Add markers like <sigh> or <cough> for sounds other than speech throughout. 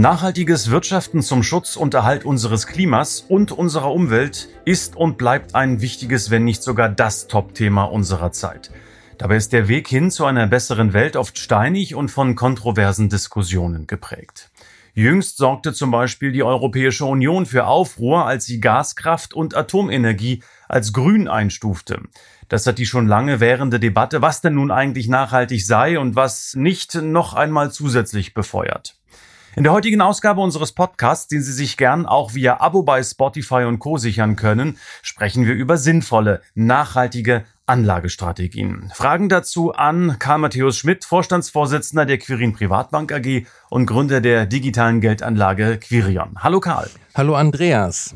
Nachhaltiges Wirtschaften zum Schutz und Erhalt unseres Klimas und unserer Umwelt ist und bleibt ein wichtiges, wenn nicht sogar das Top-Thema unserer Zeit. Dabei ist der Weg hin zu einer besseren Welt oft steinig und von kontroversen Diskussionen geprägt. Jüngst sorgte zum Beispiel die Europäische Union für Aufruhr, als sie Gaskraft und Atomenergie als grün einstufte. Das hat die schon lange währende Debatte, was denn nun eigentlich nachhaltig sei und was nicht, noch einmal zusätzlich befeuert. In der heutigen Ausgabe unseres Podcasts, den Sie sich gern auch via Abo bei Spotify und Co. sichern können, sprechen wir über sinnvolle, nachhaltige Anlagestrategien. Fragen dazu an Karl Matthäus Schmidt, Vorstandsvorsitzender der Quirin Privatbank AG und Gründer der digitalen Geldanlage Quirion. Hallo Karl. Hallo Andreas.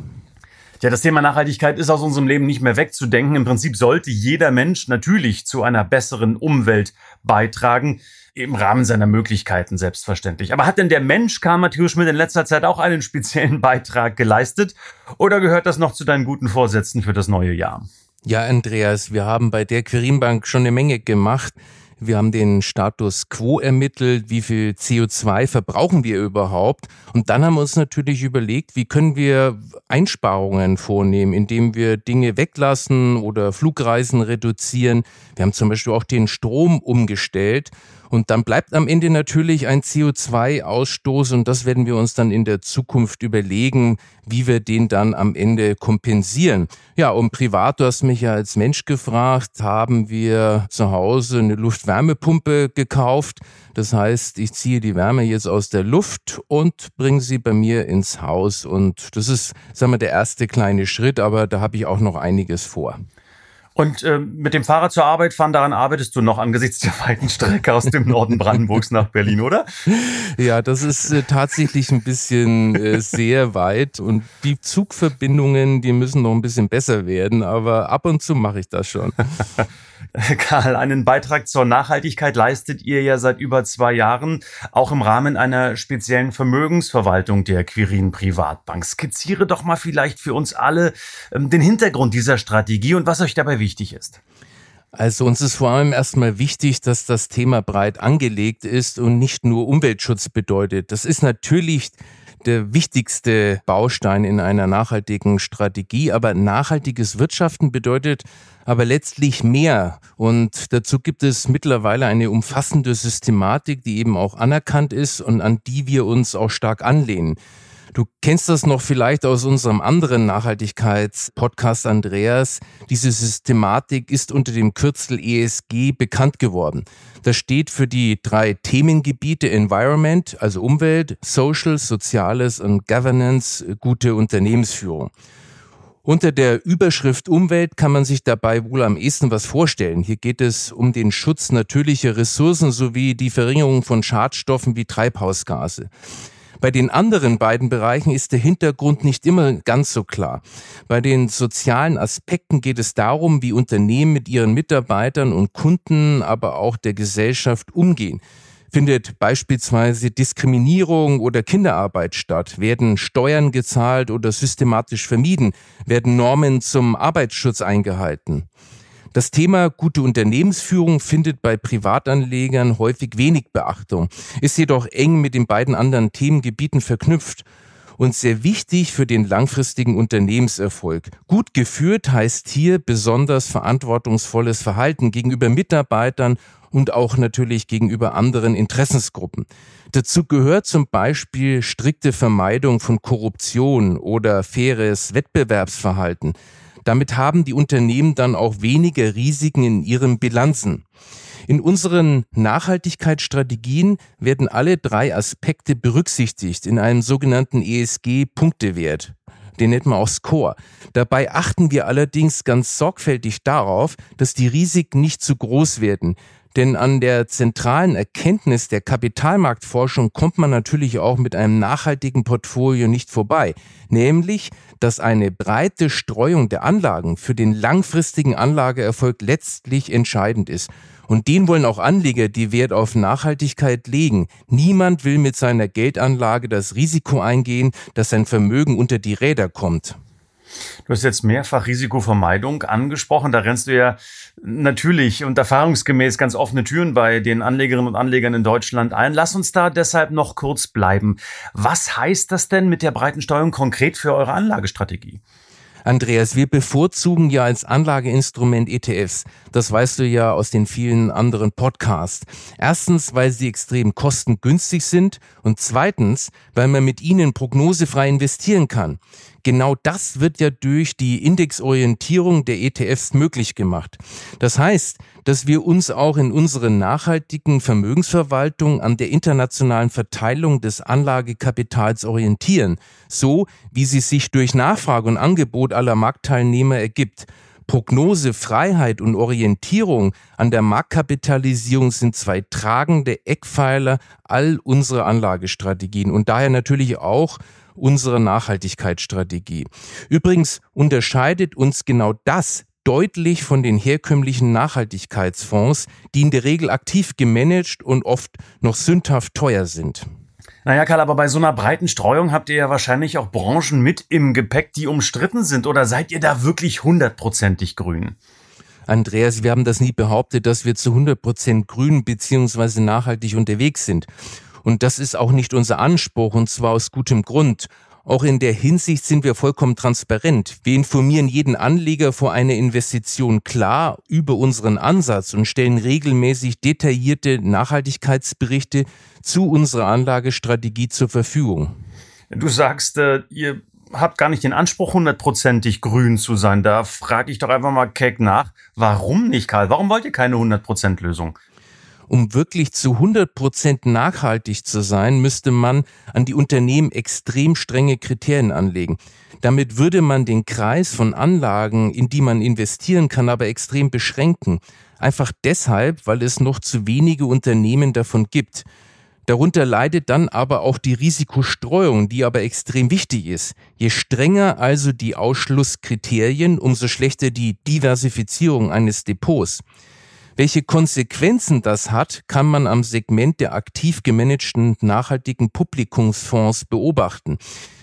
Ja, das Thema Nachhaltigkeit ist aus unserem Leben nicht mehr wegzudenken. Im Prinzip sollte jeder Mensch natürlich zu einer besseren Umwelt beitragen im Rahmen seiner Möglichkeiten selbstverständlich. Aber hat denn der Mensch Karl Matthäus Schmidt in letzter Zeit auch einen speziellen <laughs> Beitrag geleistet? Oder gehört das noch zu deinen guten Vorsätzen für das neue Jahr? Ja, Andreas, wir haben bei der Quirinbank schon eine Menge gemacht. Wir haben den Status quo ermittelt, wie viel CO2 verbrauchen wir überhaupt. Und dann haben wir uns natürlich überlegt, wie können wir Einsparungen vornehmen, indem wir Dinge weglassen oder Flugreisen reduzieren. Wir haben zum Beispiel auch den Strom umgestellt. Und dann bleibt am Ende natürlich ein CO2-Ausstoß und das werden wir uns dann in der Zukunft überlegen, wie wir den dann am Ende kompensieren. Ja, und privat, du hast mich ja als Mensch gefragt, haben wir zu Hause eine Luftwärmepumpe gekauft. Das heißt, ich ziehe die Wärme jetzt aus der Luft und bringe sie bei mir ins Haus. Und das ist, sagen wir, der erste kleine Schritt, aber da habe ich auch noch einiges vor. Und äh, mit dem Fahrrad zur Arbeit fahren, daran arbeitest du noch angesichts der weiten Strecke aus dem Norden Brandenburgs nach Berlin, oder? <laughs> Ja, das ist äh, tatsächlich ein bisschen äh, sehr weit und die Zugverbindungen, die müssen noch ein bisschen besser werden, aber ab und zu mache ich das schon. <laughs> <laughs> Karl, einen Beitrag zur Nachhaltigkeit leistet ihr ja seit über zwei Jahren, auch im Rahmen einer speziellen Vermögensverwaltung der Quirin Privatbank. Skizziere doch mal vielleicht für uns alle ähm, den Hintergrund dieser Strategie und was euch dabei wichtig ist. Also uns ist vor allem erstmal wichtig, dass das Thema breit angelegt ist und nicht nur Umweltschutz bedeutet. Das ist natürlich der wichtigste Baustein in einer nachhaltigen Strategie. Aber nachhaltiges Wirtschaften bedeutet aber letztlich mehr. Und dazu gibt es mittlerweile eine umfassende Systematik, die eben auch anerkannt ist und an die wir uns auch stark anlehnen. Du kennst das noch vielleicht aus unserem anderen Nachhaltigkeitspodcast, Andreas. Diese Systematik ist unter dem Kürzel ESG bekannt geworden. Das steht für die drei Themengebiete Environment, also Umwelt, Social, Soziales und Governance, gute Unternehmensführung. Unter der Überschrift Umwelt kann man sich dabei wohl am ehesten was vorstellen. Hier geht es um den Schutz natürlicher Ressourcen sowie die Verringerung von Schadstoffen wie Treibhausgase. Bei den anderen beiden Bereichen ist der Hintergrund nicht immer ganz so klar. Bei den sozialen Aspekten geht es darum, wie Unternehmen mit ihren Mitarbeitern und Kunden, aber auch der Gesellschaft umgehen. Findet beispielsweise Diskriminierung oder Kinderarbeit statt? Werden Steuern gezahlt oder systematisch vermieden? Werden Normen zum Arbeitsschutz eingehalten? Das Thema gute Unternehmensführung findet bei Privatanlegern häufig wenig Beachtung, ist jedoch eng mit den beiden anderen Themengebieten verknüpft und sehr wichtig für den langfristigen Unternehmenserfolg. Gut geführt heißt hier besonders verantwortungsvolles Verhalten gegenüber Mitarbeitern und auch natürlich gegenüber anderen Interessensgruppen. Dazu gehört zum Beispiel strikte Vermeidung von Korruption oder faires Wettbewerbsverhalten. Damit haben die Unternehmen dann auch weniger Risiken in ihren Bilanzen. In unseren Nachhaltigkeitsstrategien werden alle drei Aspekte berücksichtigt in einem sogenannten ESG-Punktewert. Den nennt man auch Score. Dabei achten wir allerdings ganz sorgfältig darauf, dass die Risiken nicht zu groß werden. Denn an der zentralen Erkenntnis der Kapitalmarktforschung kommt man natürlich auch mit einem nachhaltigen Portfolio nicht vorbei, nämlich, dass eine breite Streuung der Anlagen für den langfristigen Anlageerfolg letztlich entscheidend ist. Und den wollen auch Anleger, die Wert auf Nachhaltigkeit legen. Niemand will mit seiner Geldanlage das Risiko eingehen, dass sein Vermögen unter die Räder kommt. Du hast jetzt mehrfach Risikovermeidung angesprochen. Da rennst du ja natürlich und erfahrungsgemäß ganz offene Türen bei den Anlegerinnen und Anlegern in Deutschland ein. Lass uns da deshalb noch kurz bleiben. Was heißt das denn mit der breiten Steuerung konkret für eure Anlagestrategie? Andreas, wir bevorzugen ja als Anlageinstrument ETFs. Das weißt du ja aus den vielen anderen Podcasts. Erstens, weil sie extrem kostengünstig sind und zweitens, weil man mit ihnen prognosefrei investieren kann. Genau das wird ja durch die Indexorientierung der ETFs möglich gemacht. Das heißt, dass wir uns auch in unserer nachhaltigen Vermögensverwaltung an der internationalen Verteilung des Anlagekapitals orientieren, so wie sie sich durch Nachfrage und Angebot aller Marktteilnehmer ergibt. Prognosefreiheit und Orientierung an der Marktkapitalisierung sind zwei tragende Eckpfeiler all unserer Anlagestrategien und daher natürlich auch unserer Nachhaltigkeitsstrategie. Übrigens unterscheidet uns genau das deutlich von den herkömmlichen Nachhaltigkeitsfonds, die in der Regel aktiv gemanagt und oft noch sündhaft teuer sind. Naja, Karl, aber bei so einer breiten Streuung habt ihr ja wahrscheinlich auch Branchen mit im Gepäck, die umstritten sind. Oder seid ihr da wirklich hundertprozentig grün? Andreas, wir haben das nie behauptet, dass wir zu 100 Prozent grün beziehungsweise nachhaltig unterwegs sind. Und das ist auch nicht unser Anspruch, und zwar aus gutem Grund. Auch in der Hinsicht sind wir vollkommen transparent. Wir informieren jeden Anleger vor einer Investition klar über unseren Ansatz und stellen regelmäßig detaillierte Nachhaltigkeitsberichte zu unserer Anlagestrategie zur Verfügung. Du sagst, äh, ihr habt gar nicht den Anspruch, hundertprozentig grün zu sein. Da frage ich doch einfach mal keck nach. Warum nicht, Karl? Warum wollt ihr keine 100% Lösung? Um wirklich zu 100 Prozent nachhaltig zu sein, müsste man an die Unternehmen extrem strenge Kriterien anlegen. Damit würde man den Kreis von Anlagen, in die man investieren kann, aber extrem beschränken. Einfach deshalb, weil es noch zu wenige Unternehmen davon gibt. Darunter leidet dann aber auch die Risikostreuung, die aber extrem wichtig ist. Je strenger also die Ausschlusskriterien, umso schlechter die Diversifizierung eines Depots. Welche Konsequenzen das hat, kann man am Segment der aktiv gemanagten nachhaltigen Publikumsfonds beobachten.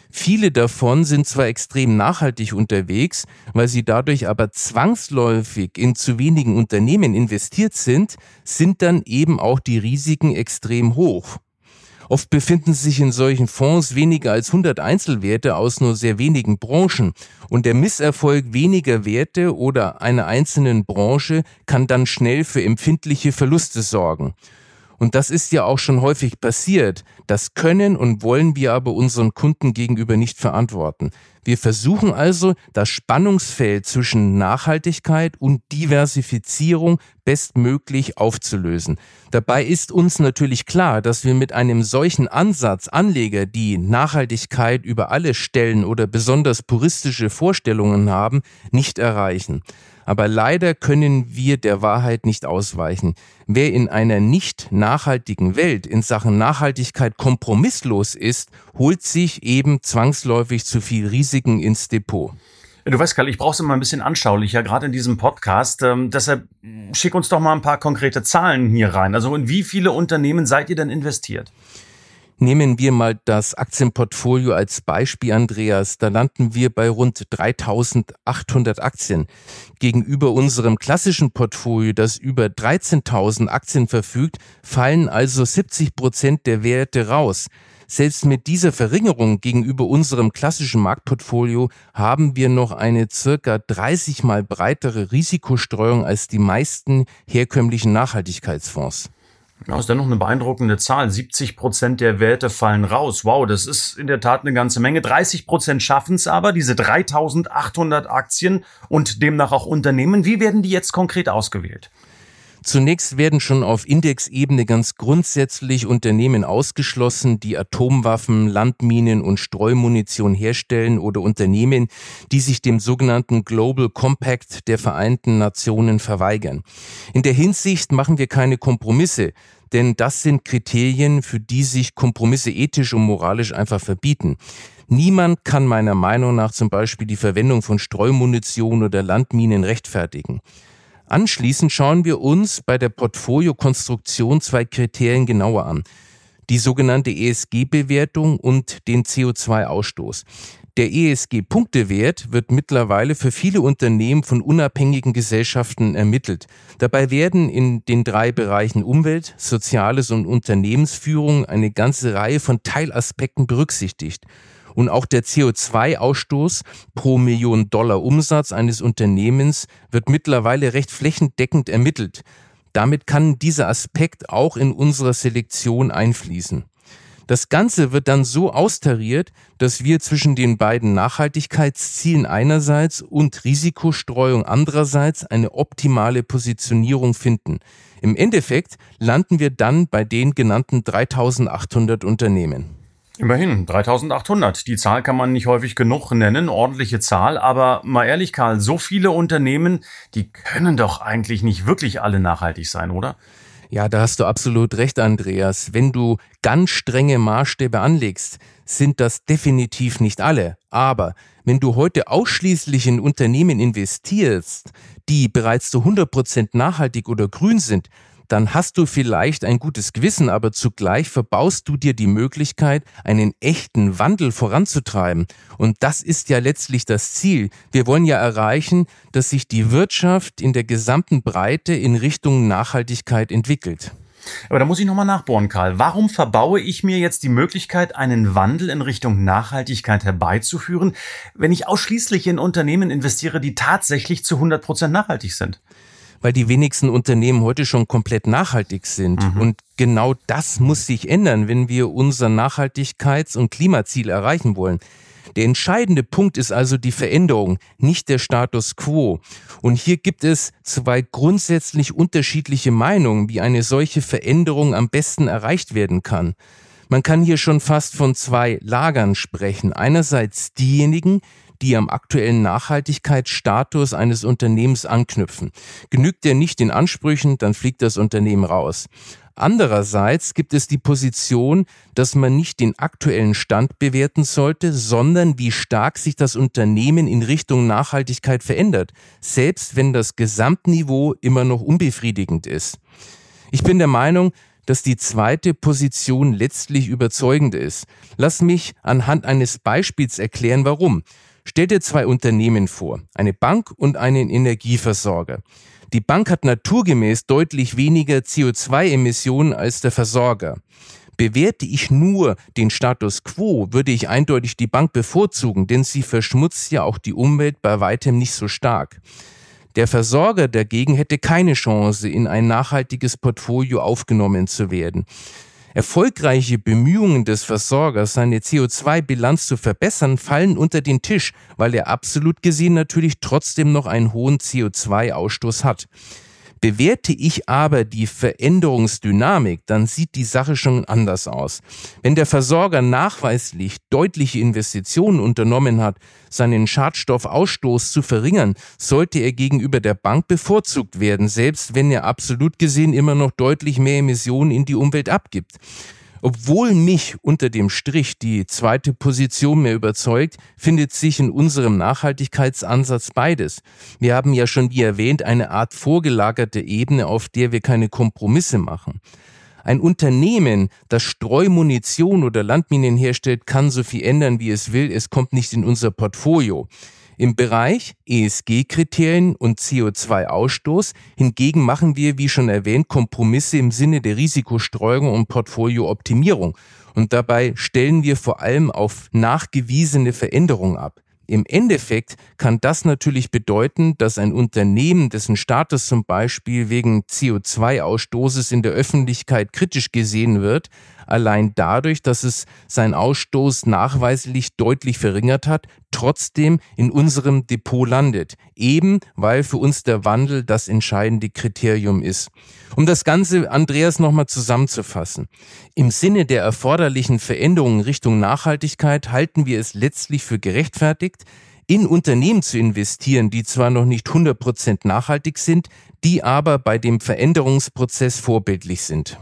Viele davon sind zwar extrem nachhaltig unterwegs, weil sie dadurch aber zwangsläufig in zu wenigen Unternehmen investiert sind, sind dann eben auch die Risiken extrem hoch. Oft befinden sich in solchen Fonds weniger als 100 Einzelwerte aus nur sehr wenigen Branchen und der Misserfolg weniger Werte oder einer einzelnen Branche kann dann schnell für empfindliche Verluste sorgen. Und das ist ja auch schon häufig passiert. Das können und wollen wir aber unseren Kunden gegenüber nicht verantworten. Wir versuchen also, das Spannungsfeld zwischen Nachhaltigkeit und Diversifizierung bestmöglich aufzulösen. Dabei ist uns natürlich klar, dass wir mit einem solchen Ansatz Anleger, die Nachhaltigkeit über alle stellen oder besonders puristische Vorstellungen haben, nicht erreichen. Aber leider können wir der Wahrheit nicht ausweichen. Wer in einer nicht nachhaltigen Welt in Sachen Nachhaltigkeit kompromisslos ist, holt sich eben zwangsläufig zu viel Risiken ins Depot. Du weißt, Karl, ich brauche es immer ein bisschen anschaulicher, gerade in diesem Podcast. Ähm, deshalb schick uns doch mal ein paar konkrete Zahlen hier rein. Also in wie viele Unternehmen seid ihr denn investiert? Nehmen wir mal das Aktienportfolio als Beispiel, Andreas. Da landen wir bei rund 3800 Aktien. Gegenüber unserem klassischen Portfolio, das über 13.000 Aktien verfügt, fallen also 70 Prozent der Werte raus. Selbst mit dieser Verringerung gegenüber unserem klassischen Marktportfolio haben wir noch eine circa 30 mal breitere Risikostreuung als die meisten herkömmlichen Nachhaltigkeitsfonds. Ja, ist dennoch eine beeindruckende Zahl. 70 Prozent der Werte fallen raus. Wow, das ist in der Tat eine ganze Menge. 30 Prozent schaffen es aber, diese 3800 Aktien und demnach auch Unternehmen. Wie werden die jetzt konkret ausgewählt? Zunächst werden schon auf Indexebene ganz grundsätzlich Unternehmen ausgeschlossen, die Atomwaffen, Landminen und Streumunition herstellen oder Unternehmen, die sich dem sogenannten Global Compact der Vereinten Nationen verweigern. In der Hinsicht machen wir keine Kompromisse, denn das sind Kriterien, für die sich Kompromisse ethisch und moralisch einfach verbieten. Niemand kann meiner Meinung nach zum Beispiel die Verwendung von Streumunition oder Landminen rechtfertigen. Anschließend schauen wir uns bei der Portfoliokonstruktion zwei Kriterien genauer an. Die sogenannte ESG-Bewertung und den CO2-Ausstoß. Der ESG-Punktewert wird mittlerweile für viele Unternehmen von unabhängigen Gesellschaften ermittelt. Dabei werden in den drei Bereichen Umwelt, Soziales und Unternehmensführung eine ganze Reihe von Teilaspekten berücksichtigt. Und auch der CO2-Ausstoß pro Million Dollar Umsatz eines Unternehmens wird mittlerweile recht flächendeckend ermittelt. Damit kann dieser Aspekt auch in unserer Selektion einfließen. Das Ganze wird dann so austariert, dass wir zwischen den beiden Nachhaltigkeitszielen einerseits und Risikostreuung andererseits eine optimale Positionierung finden. Im Endeffekt landen wir dann bei den genannten 3800 Unternehmen. Immerhin, 3800. Die Zahl kann man nicht häufig genug nennen, ordentliche Zahl. Aber mal ehrlich, Karl, so viele Unternehmen, die können doch eigentlich nicht wirklich alle nachhaltig sein, oder? Ja, da hast du absolut recht, Andreas. Wenn du ganz strenge Maßstäbe anlegst, sind das definitiv nicht alle. Aber wenn du heute ausschließlich in Unternehmen investierst, die bereits zu 100 Prozent nachhaltig oder grün sind, dann hast du vielleicht ein gutes Gewissen, aber zugleich verbaust du dir die Möglichkeit, einen echten Wandel voranzutreiben. Und das ist ja letztlich das Ziel. Wir wollen ja erreichen, dass sich die Wirtschaft in der gesamten Breite in Richtung Nachhaltigkeit entwickelt. Aber da muss ich nochmal nachbohren, Karl. Warum verbaue ich mir jetzt die Möglichkeit, einen Wandel in Richtung Nachhaltigkeit herbeizuführen, wenn ich ausschließlich in Unternehmen investiere, die tatsächlich zu 100 Prozent nachhaltig sind? Weil die wenigsten Unternehmen heute schon komplett nachhaltig sind. Mhm. Und genau das muss sich ändern, wenn wir unser Nachhaltigkeits- und Klimaziel erreichen wollen. Der entscheidende Punkt ist also die Veränderung, nicht der Status quo. Und hier gibt es zwei grundsätzlich unterschiedliche Meinungen, wie eine solche Veränderung am besten erreicht werden kann. Man kann hier schon fast von zwei Lagern sprechen. Einerseits diejenigen, die am aktuellen Nachhaltigkeitsstatus eines Unternehmens anknüpfen. Genügt der nicht den Ansprüchen, dann fliegt das Unternehmen raus. Andererseits gibt es die Position, dass man nicht den aktuellen Stand bewerten sollte, sondern wie stark sich das Unternehmen in Richtung Nachhaltigkeit verändert, selbst wenn das Gesamtniveau immer noch unbefriedigend ist. Ich bin der Meinung, dass die zweite Position letztlich überzeugend ist. Lass mich anhand eines Beispiels erklären, warum. Stell dir zwei Unternehmen vor, eine Bank und einen Energieversorger. Die Bank hat naturgemäß deutlich weniger CO2-Emissionen als der Versorger. Bewerte ich nur den Status quo, würde ich eindeutig die Bank bevorzugen, denn sie verschmutzt ja auch die Umwelt bei weitem nicht so stark. Der Versorger dagegen hätte keine Chance, in ein nachhaltiges Portfolio aufgenommen zu werden. Erfolgreiche Bemühungen des Versorgers, seine CO2-Bilanz zu verbessern, fallen unter den Tisch, weil er absolut gesehen natürlich trotzdem noch einen hohen CO2-Ausstoß hat. Bewerte ich aber die Veränderungsdynamik, dann sieht die Sache schon anders aus. Wenn der Versorger nachweislich deutliche Investitionen unternommen hat, seinen Schadstoffausstoß zu verringern, sollte er gegenüber der Bank bevorzugt werden, selbst wenn er absolut gesehen immer noch deutlich mehr Emissionen in die Umwelt abgibt. Obwohl mich unter dem Strich die zweite Position mehr überzeugt, findet sich in unserem Nachhaltigkeitsansatz beides. Wir haben ja schon, wie erwähnt, eine Art vorgelagerte Ebene, auf der wir keine Kompromisse machen. Ein Unternehmen, das Streumunition oder Landminen herstellt, kann so viel ändern, wie es will. Es kommt nicht in unser Portfolio. Im Bereich ESG-Kriterien und CO2-Ausstoß hingegen machen wir, wie schon erwähnt, Kompromisse im Sinne der Risikostreuung und Portfoliooptimierung. Und dabei stellen wir vor allem auf nachgewiesene Veränderungen ab. Im Endeffekt kann das natürlich bedeuten, dass ein Unternehmen, dessen Status zum Beispiel wegen CO2-Ausstoßes in der Öffentlichkeit kritisch gesehen wird, allein dadurch, dass es seinen Ausstoß nachweislich deutlich verringert hat, trotzdem in unserem Depot landet, eben weil für uns der Wandel das entscheidende Kriterium ist. Um das Ganze, Andreas, nochmal zusammenzufassen. Im Sinne der erforderlichen Veränderungen Richtung Nachhaltigkeit halten wir es letztlich für gerechtfertigt, in Unternehmen zu investieren, die zwar noch nicht 100% nachhaltig sind, die aber bei dem Veränderungsprozess vorbildlich sind.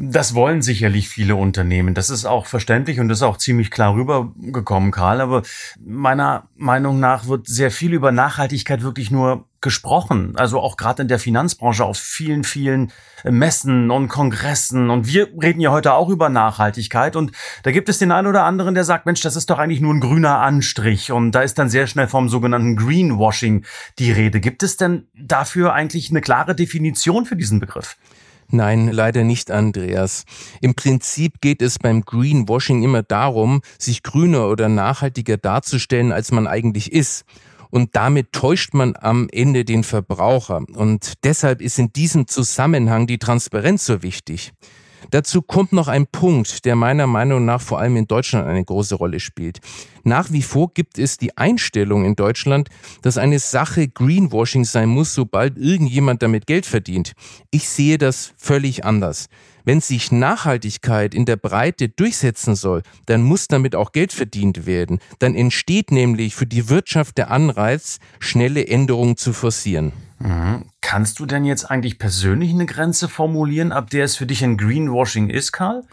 Das wollen sicherlich viele Unternehmen. Das ist auch verständlich und ist auch ziemlich klar rübergekommen, Karl. Aber meiner Meinung nach wird sehr viel über Nachhaltigkeit wirklich nur gesprochen. Also auch gerade in der Finanzbranche auf vielen, vielen Messen und Kongressen. Und wir reden ja heute auch über Nachhaltigkeit. Und da gibt es den einen oder anderen, der sagt, Mensch, das ist doch eigentlich nur ein grüner Anstrich. Und da ist dann sehr schnell vom sogenannten Greenwashing die Rede. Gibt es denn dafür eigentlich eine klare Definition für diesen Begriff? Nein, leider nicht, Andreas. Im Prinzip geht es beim Greenwashing immer darum, sich grüner oder nachhaltiger darzustellen, als man eigentlich ist. Und damit täuscht man am Ende den Verbraucher. Und deshalb ist in diesem Zusammenhang die Transparenz so wichtig. Dazu kommt noch ein Punkt, der meiner Meinung nach vor allem in Deutschland eine große Rolle spielt. Nach wie vor gibt es die Einstellung in Deutschland, dass eine Sache Greenwashing sein muss, sobald irgendjemand damit Geld verdient. Ich sehe das völlig anders. Wenn sich Nachhaltigkeit in der Breite durchsetzen soll, dann muss damit auch Geld verdient werden. Dann entsteht nämlich für die Wirtschaft der Anreiz, schnelle Änderungen zu forcieren. Mhm. Kannst du denn jetzt eigentlich persönlich eine Grenze formulieren, ab der es für dich ein Greenwashing ist, Karl?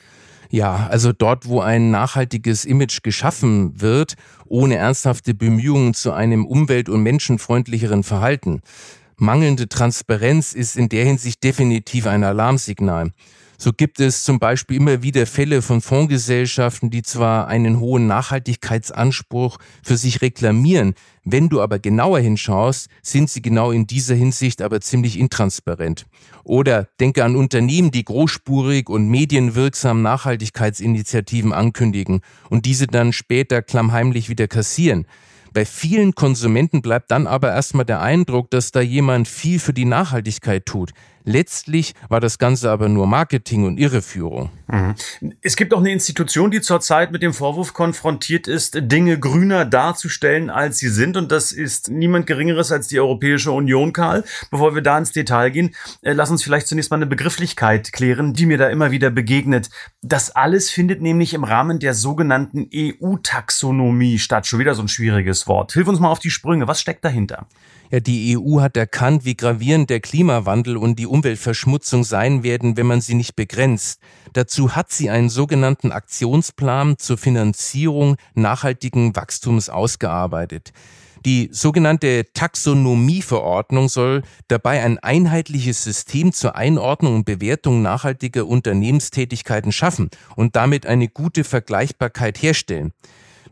Ja, also dort, wo ein nachhaltiges Image geschaffen wird, ohne ernsthafte Bemühungen zu einem umwelt- und menschenfreundlicheren Verhalten. Mangelnde Transparenz ist in der Hinsicht definitiv ein Alarmsignal. So gibt es zum Beispiel immer wieder Fälle von Fondsgesellschaften, die zwar einen hohen Nachhaltigkeitsanspruch für sich reklamieren, wenn du aber genauer hinschaust, sind sie genau in dieser Hinsicht aber ziemlich intransparent. Oder denke an Unternehmen, die großspurig und medienwirksam Nachhaltigkeitsinitiativen ankündigen und diese dann später klammheimlich wieder kassieren. Bei vielen Konsumenten bleibt dann aber erstmal der Eindruck, dass da jemand viel für die Nachhaltigkeit tut. Letztlich war das Ganze aber nur Marketing und Irreführung. Mhm. Es gibt auch eine Institution, die zurzeit mit dem Vorwurf konfrontiert ist, Dinge grüner darzustellen, als sie sind. Und das ist niemand Geringeres als die Europäische Union, Karl. Bevor wir da ins Detail gehen, äh, lass uns vielleicht zunächst mal eine Begrifflichkeit klären, die mir da immer wieder begegnet. Das alles findet nämlich im Rahmen der sogenannten EU-Taxonomie statt. Schon wieder so ein schwieriges Wort. Hilf uns mal auf die Sprünge. Was steckt dahinter? Ja, die EU hat erkannt, wie gravierend der Klimawandel und die Umweltverschmutzung sein werden, wenn man sie nicht begrenzt. Dazu hat sie einen sogenannten Aktionsplan zur Finanzierung nachhaltigen Wachstums ausgearbeitet. Die sogenannte Taxonomieverordnung soll dabei ein einheitliches System zur Einordnung und Bewertung nachhaltiger Unternehmenstätigkeiten schaffen und damit eine gute Vergleichbarkeit herstellen.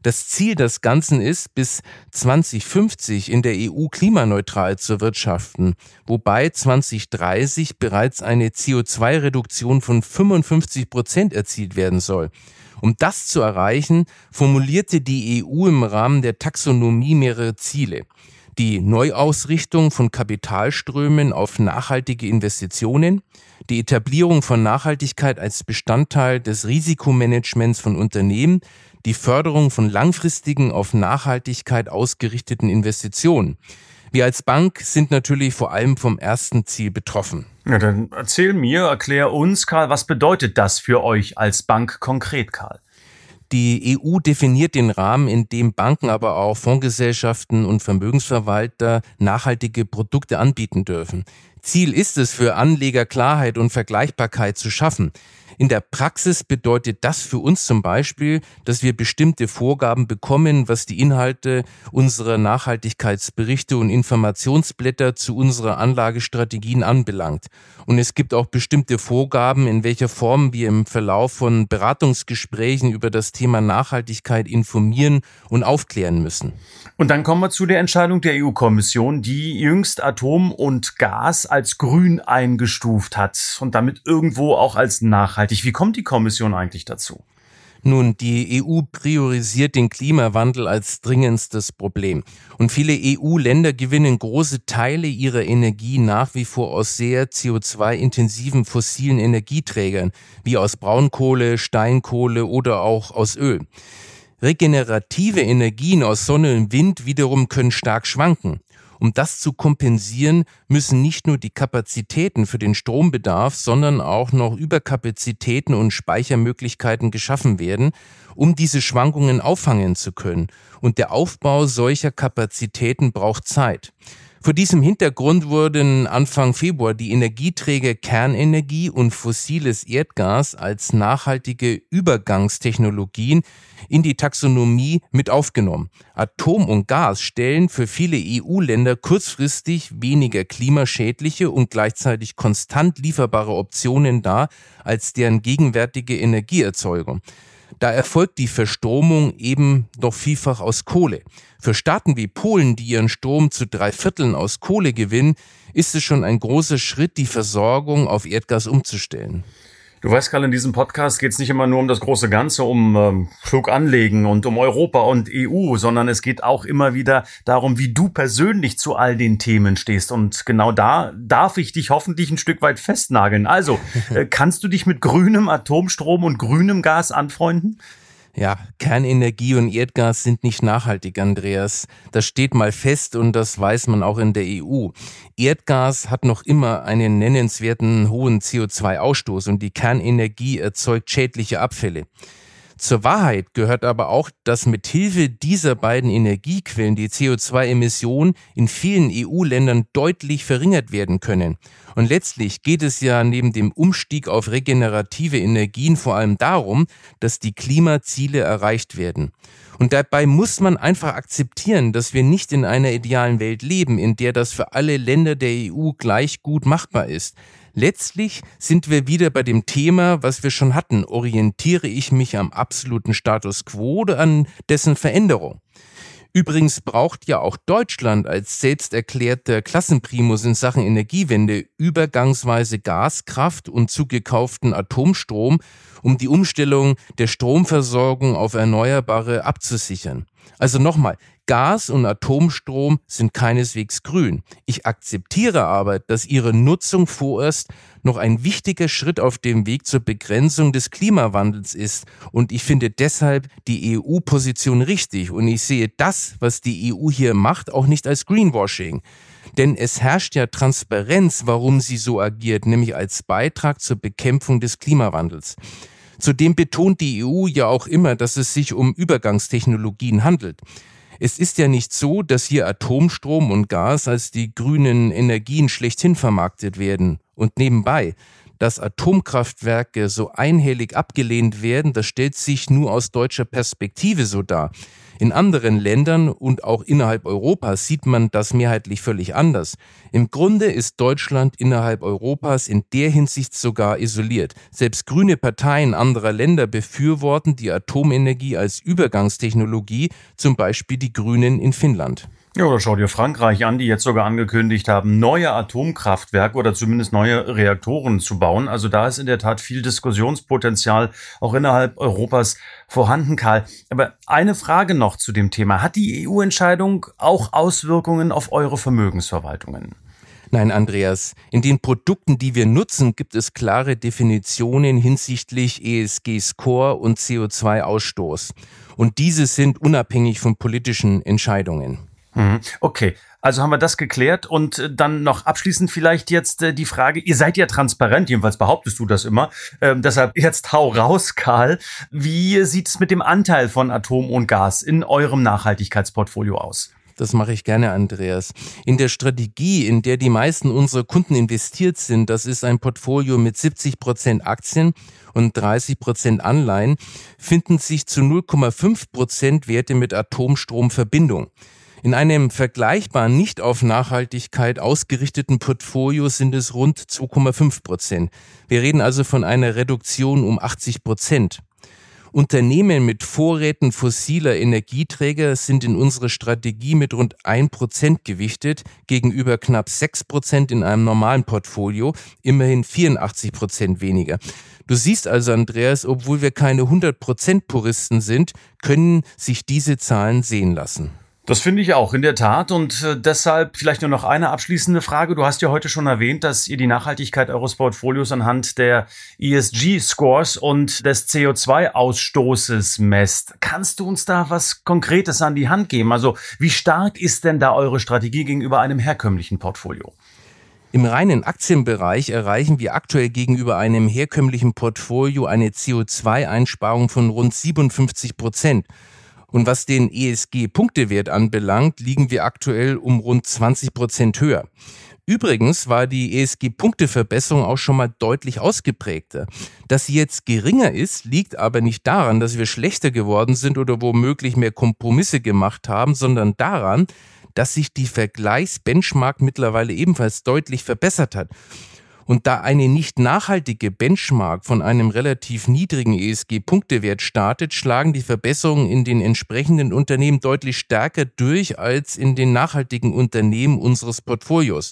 Das Ziel des Ganzen ist, bis 2050 in der EU klimaneutral zu wirtschaften, wobei 2030 bereits eine CO2-Reduktion von 55 Prozent erzielt werden soll. Um das zu erreichen, formulierte die EU im Rahmen der Taxonomie mehrere Ziele. Die Neuausrichtung von Kapitalströmen auf nachhaltige Investitionen, die Etablierung von Nachhaltigkeit als Bestandteil des Risikomanagements von Unternehmen, die Förderung von langfristigen, auf Nachhaltigkeit ausgerichteten Investitionen. Wir als Bank sind natürlich vor allem vom ersten Ziel betroffen. Ja, dann erzähl mir, erklär uns, Karl, was bedeutet das für euch als Bank konkret, Karl? Die EU definiert den Rahmen, in dem Banken, aber auch Fondsgesellschaften und Vermögensverwalter nachhaltige Produkte anbieten dürfen. Ziel ist es, für Anleger Klarheit und Vergleichbarkeit zu schaffen. In der Praxis bedeutet das für uns zum Beispiel, dass wir bestimmte Vorgaben bekommen, was die Inhalte unserer Nachhaltigkeitsberichte und Informationsblätter zu unserer Anlagestrategien anbelangt. Und es gibt auch bestimmte Vorgaben, in welcher Form wir im Verlauf von Beratungsgesprächen über das Thema Nachhaltigkeit informieren und aufklären müssen. Und dann kommen wir zu der Entscheidung der EU-Kommission, die jüngst Atom und Gas als grün eingestuft hat und damit irgendwo auch als nachhaltig. Wie kommt die Kommission eigentlich dazu? Nun, die EU priorisiert den Klimawandel als dringendstes Problem. Und viele EU-Länder gewinnen große Teile ihrer Energie nach wie vor aus sehr CO2-intensiven fossilen Energieträgern, wie aus Braunkohle, Steinkohle oder auch aus Öl. Regenerative Energien aus Sonne und Wind wiederum können stark schwanken. Um das zu kompensieren, müssen nicht nur die Kapazitäten für den Strombedarf, sondern auch noch Überkapazitäten und Speichermöglichkeiten geschaffen werden, um diese Schwankungen auffangen zu können. Und der Aufbau solcher Kapazitäten braucht Zeit. Vor diesem Hintergrund wurden Anfang Februar die Energieträger Kernenergie und fossiles Erdgas als nachhaltige Übergangstechnologien in die Taxonomie mit aufgenommen. Atom und Gas stellen für viele EU-Länder kurzfristig weniger klimaschädliche und gleichzeitig konstant lieferbare Optionen dar als deren gegenwärtige Energieerzeugung. Da erfolgt die Verstromung eben doch vielfach aus Kohle. Für Staaten wie Polen, die ihren Strom zu drei Vierteln aus Kohle gewinnen, ist es schon ein großer Schritt, die Versorgung auf Erdgas umzustellen. Du weißt, Karl, in diesem Podcast geht es nicht immer nur um das große Ganze, um ähm, Fluganlegen und um Europa und EU, sondern es geht auch immer wieder darum, wie du persönlich zu all den Themen stehst. Und genau da darf ich dich hoffentlich ein Stück weit festnageln. Also, äh, kannst du dich mit grünem Atomstrom und grünem Gas anfreunden? Ja, Kernenergie und Erdgas sind nicht nachhaltig, Andreas. Das steht mal fest und das weiß man auch in der EU. Erdgas hat noch immer einen nennenswerten hohen CO2-Ausstoß und die Kernenergie erzeugt schädliche Abfälle. Zur Wahrheit gehört aber auch, dass mit Hilfe dieser beiden Energiequellen die CO2-Emissionen in vielen EU-Ländern deutlich verringert werden können. Und letztlich geht es ja neben dem Umstieg auf regenerative Energien vor allem darum, dass die Klimaziele erreicht werden. Und dabei muss man einfach akzeptieren, dass wir nicht in einer idealen Welt leben, in der das für alle Länder der EU gleich gut machbar ist. Letztlich sind wir wieder bei dem Thema, was wir schon hatten. Orientiere ich mich am absoluten Status quo oder an dessen Veränderung? Übrigens braucht ja auch Deutschland als selbst erklärter Klassenprimus in Sachen Energiewende übergangsweise Gaskraft und zugekauften Atomstrom, um die Umstellung der Stromversorgung auf Erneuerbare abzusichern. Also nochmal, Gas und Atomstrom sind keineswegs grün. Ich akzeptiere aber, dass ihre Nutzung vorerst noch ein wichtiger Schritt auf dem Weg zur Begrenzung des Klimawandels ist. Und ich finde deshalb die EU-Position richtig. Und ich sehe das, was die EU hier macht, auch nicht als Greenwashing. Denn es herrscht ja Transparenz, warum sie so agiert, nämlich als Beitrag zur Bekämpfung des Klimawandels. Zudem betont die EU ja auch immer, dass es sich um Übergangstechnologien handelt. Es ist ja nicht so, dass hier Atomstrom und Gas als die grünen Energien schlechthin vermarktet werden. Und nebenbei, dass Atomkraftwerke so einhellig abgelehnt werden, das stellt sich nur aus deutscher Perspektive so dar. In anderen Ländern und auch innerhalb Europas sieht man das mehrheitlich völlig anders. Im Grunde ist Deutschland innerhalb Europas in der Hinsicht sogar isoliert. Selbst grüne Parteien anderer Länder befürworten die Atomenergie als Übergangstechnologie, zum Beispiel die Grünen in Finnland. Ja, oder schau dir Frankreich an, die jetzt sogar angekündigt haben, neue Atomkraftwerke oder zumindest neue Reaktoren zu bauen. Also da ist in der Tat viel Diskussionspotenzial auch innerhalb Europas vorhanden, Karl. Aber eine Frage noch zu dem Thema. Hat die EU-Entscheidung auch Auswirkungen auf eure Vermögensverwaltungen? Nein, Andreas, in den Produkten, die wir nutzen, gibt es klare Definitionen hinsichtlich ESG-Score und CO2-Ausstoß. Und diese sind unabhängig von politischen Entscheidungen. Mhm. Okay, also haben wir das geklärt und äh, dann noch abschließend vielleicht jetzt äh, die Frage, ihr seid ja transparent, jedenfalls behauptest du das immer, ähm, deshalb jetzt hau raus, Karl. Wie sieht es mit dem Anteil von Atom und Gas in eurem Nachhaltigkeitsportfolio aus? Das mache ich gerne, Andreas. In der Strategie, in der die meisten unserer Kunden investiert sind, das ist ein Portfolio mit 70 Prozent Aktien und 30 Prozent Anleihen, finden sich zu 0,5 Prozent Werte mit Atomstromverbindung. In einem vergleichbaren, nicht auf Nachhaltigkeit ausgerichteten Portfolio sind es rund 2,5 Prozent. Wir reden also von einer Reduktion um 80 Prozent. Unternehmen mit Vorräten fossiler Energieträger sind in unserer Strategie mit rund 1% gewichtet, gegenüber knapp 6% in einem normalen Portfolio, immerhin 84% weniger. Du siehst also, Andreas, obwohl wir keine 100% Puristen sind, können sich diese Zahlen sehen lassen. Das finde ich auch, in der Tat. Und äh, deshalb vielleicht nur noch eine abschließende Frage. Du hast ja heute schon erwähnt, dass ihr die Nachhaltigkeit eures Portfolios anhand der ESG-Scores und des CO2-Ausstoßes messt. Kannst du uns da was Konkretes an die Hand geben? Also wie stark ist denn da eure Strategie gegenüber einem herkömmlichen Portfolio? Im reinen Aktienbereich erreichen wir aktuell gegenüber einem herkömmlichen Portfolio eine CO2-Einsparung von rund 57 Prozent. Und was den ESG-Punktewert anbelangt, liegen wir aktuell um rund 20 Prozent höher. Übrigens war die ESG-Punkteverbesserung auch schon mal deutlich ausgeprägter. Dass sie jetzt geringer ist, liegt aber nicht daran, dass wir schlechter geworden sind oder womöglich mehr Kompromisse gemacht haben, sondern daran, dass sich die Vergleichsbenchmark mittlerweile ebenfalls deutlich verbessert hat. Und da eine nicht nachhaltige Benchmark von einem relativ niedrigen ESG-Punktewert startet, schlagen die Verbesserungen in den entsprechenden Unternehmen deutlich stärker durch als in den nachhaltigen Unternehmen unseres Portfolios.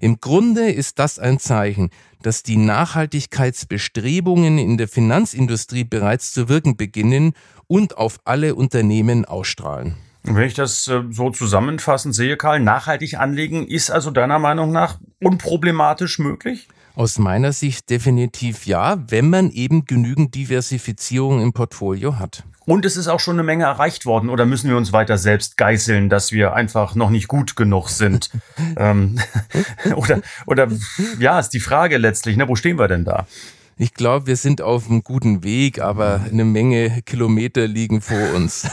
Im Grunde ist das ein Zeichen, dass die Nachhaltigkeitsbestrebungen in der Finanzindustrie bereits zu wirken beginnen und auf alle Unternehmen ausstrahlen. Wenn ich das äh, so zusammenfassend sehe, Karl, nachhaltig anlegen ist also deiner Meinung nach unproblematisch möglich? Aus meiner Sicht definitiv ja, wenn man eben genügend Diversifizierung im Portfolio hat. Und es ist auch schon eine Menge erreicht worden. Oder müssen wir uns weiter selbst geißeln, dass wir einfach noch nicht gut genug sind? <laughs> ähm, <laughs> oder, oder ja, ist die Frage letztlich, ne, wo stehen wir denn da? Ich glaube, wir sind auf einem guten Weg, aber eine Menge Kilometer liegen vor uns.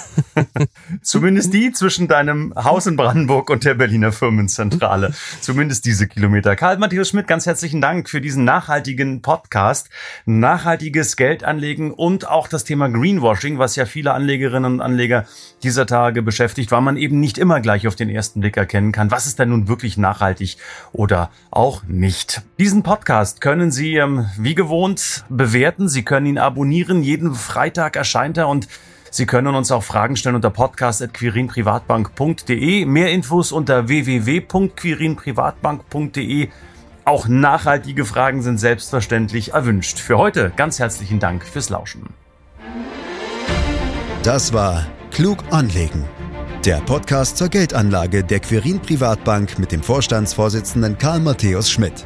<laughs> Zumindest die zwischen deinem Haus in Brandenburg und der Berliner Firmenzentrale. <laughs> Zumindest diese Kilometer. Karl Matthäus Schmidt, ganz herzlichen Dank für diesen nachhaltigen Podcast. Nachhaltiges Geldanlegen und auch das Thema Greenwashing, was ja viele Anlegerinnen und Anleger dieser Tage beschäftigt, weil man eben nicht immer gleich auf den ersten Blick erkennen kann, was ist denn nun wirklich nachhaltig oder auch nicht. Diesen Podcast können Sie ähm, wie gewohnt gewohnt bewerten. Sie können ihn abonnieren. Jeden Freitag erscheint er und Sie können uns auch Fragen stellen unter podcast.quirinprivatbank.de. Mehr Infos unter www.quirinprivatbank.de. Auch nachhaltige Fragen sind selbstverständlich erwünscht. Für heute ganz herzlichen Dank fürs Lauschen. Das war Klug anlegen. Der Podcast zur Geldanlage der Quirin Privatbank mit dem Vorstandsvorsitzenden Karl Matthäus Schmidt.